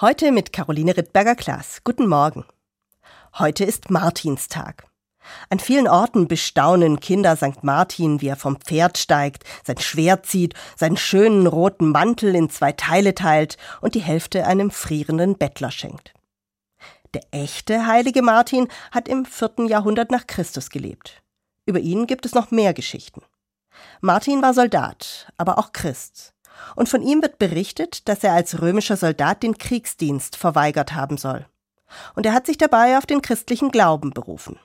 Heute mit Caroline Rittberger-Klaas. Guten Morgen. Heute ist Martinstag. An vielen Orten bestaunen Kinder St. Martin, wie er vom Pferd steigt, sein Schwert zieht, seinen schönen roten Mantel in zwei Teile teilt und die Hälfte einem frierenden Bettler schenkt. Der echte heilige Martin hat im vierten Jahrhundert nach Christus gelebt. Über ihn gibt es noch mehr Geschichten. Martin war Soldat, aber auch Christ und von ihm wird berichtet, dass er als römischer Soldat den Kriegsdienst verweigert haben soll. Und er hat sich dabei auf den christlichen Glauben berufen.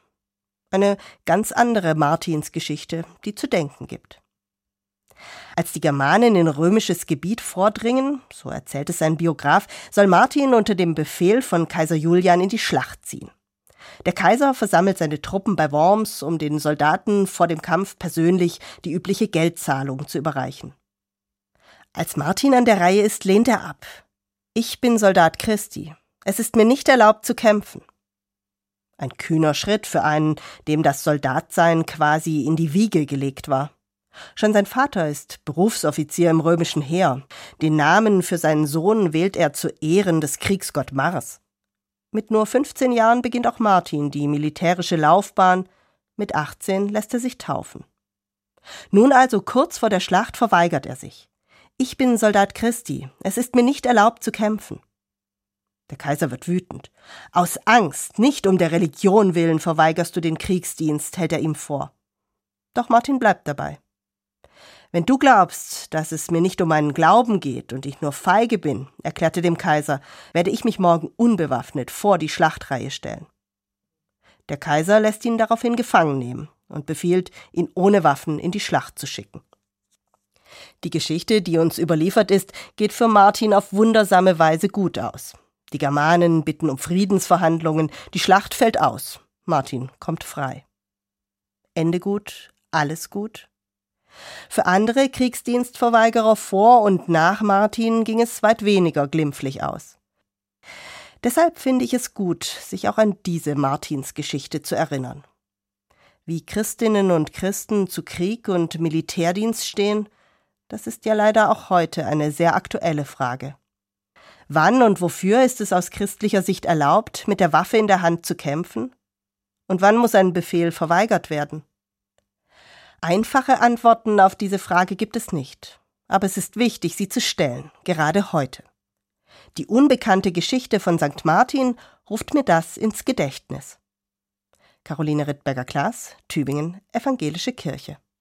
Eine ganz andere Martinsgeschichte, die zu denken gibt. Als die Germanen in römisches Gebiet vordringen, so erzählt es sein Biograf, soll Martin unter dem Befehl von Kaiser Julian in die Schlacht ziehen. Der Kaiser versammelt seine Truppen bei Worms, um den Soldaten vor dem Kampf persönlich die übliche Geldzahlung zu überreichen. Als Martin an der Reihe ist, lehnt er ab. Ich bin Soldat Christi. Es ist mir nicht erlaubt zu kämpfen. Ein kühner Schritt für einen, dem das Soldatsein quasi in die Wiege gelegt war. Schon sein Vater ist Berufsoffizier im römischen Heer. Den Namen für seinen Sohn wählt er zu Ehren des Kriegsgott Mars. Mit nur 15 Jahren beginnt auch Martin die militärische Laufbahn. Mit 18 lässt er sich taufen. Nun also kurz vor der Schlacht verweigert er sich. Ich bin Soldat Christi. Es ist mir nicht erlaubt zu kämpfen. Der Kaiser wird wütend. Aus Angst, nicht um der Religion willen, verweigerst du den Kriegsdienst, hält er ihm vor. Doch Martin bleibt dabei. Wenn du glaubst, dass es mir nicht um meinen Glauben geht und ich nur feige bin, erklärte dem Kaiser, werde ich mich morgen unbewaffnet vor die Schlachtreihe stellen. Der Kaiser lässt ihn daraufhin gefangen nehmen und befiehlt, ihn ohne Waffen in die Schlacht zu schicken. Die Geschichte, die uns überliefert ist, geht für Martin auf wundersame Weise gut aus. Die Germanen bitten um Friedensverhandlungen, die Schlacht fällt aus. Martin kommt frei. Ende gut, alles gut? Für andere Kriegsdienstverweigerer vor und nach Martin ging es weit weniger glimpflich aus. Deshalb finde ich es gut, sich auch an diese Martinsgeschichte zu erinnern. Wie Christinnen und Christen zu Krieg und Militärdienst stehen, das ist ja leider auch heute eine sehr aktuelle Frage. Wann und wofür ist es aus christlicher Sicht erlaubt, mit der Waffe in der Hand zu kämpfen? Und wann muss ein Befehl verweigert werden? Einfache Antworten auf diese Frage gibt es nicht, aber es ist wichtig, sie zu stellen, gerade heute. Die unbekannte Geschichte von St. Martin ruft mir das ins Gedächtnis. Caroline Rittberger-Klaas, Tübingen, Evangelische Kirche.